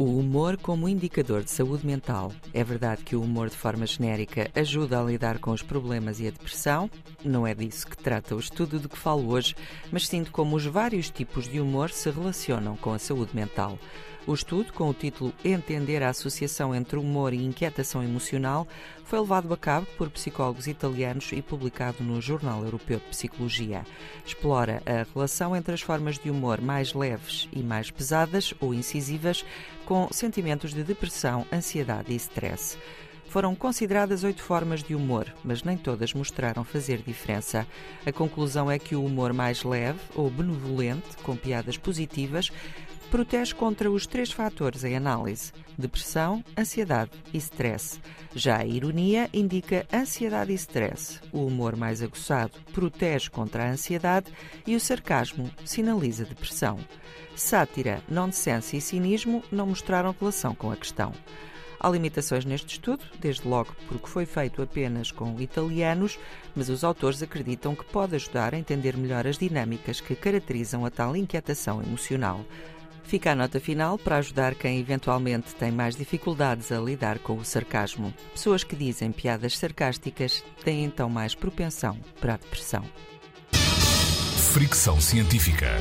O humor como indicador de saúde mental. É verdade que o humor, de forma genérica, ajuda a lidar com os problemas e a depressão? Não é disso que trata o estudo de que falo hoje, mas sim de como os vários tipos de humor se relacionam com a saúde mental. O estudo, com o título Entender a associação entre humor e inquietação emocional, foi levado a cabo por psicólogos italianos e publicado no Jornal Europeu de Psicologia. Explora a relação entre as formas de humor mais leves e mais pesadas ou incisivas com sentimentos de depressão, ansiedade e stress. Foram consideradas oito formas de humor, mas nem todas mostraram fazer diferença. A conclusão é que o humor mais leve ou benevolente, com piadas positivas, protege contra os três fatores em análise: depressão, ansiedade e stress. Já a ironia indica ansiedade e stress. O humor mais aguçado protege contra a ansiedade e o sarcasmo sinaliza depressão. Sátira, nonsense e cinismo não mostraram relação com a questão. Há limitações neste estudo, desde logo porque foi feito apenas com italianos, mas os autores acreditam que pode ajudar a entender melhor as dinâmicas que caracterizam a tal inquietação emocional. Fica a nota final para ajudar quem eventualmente tem mais dificuldades a lidar com o sarcasmo. Pessoas que dizem piadas sarcásticas têm então mais propensão para a depressão. Fricção Científica.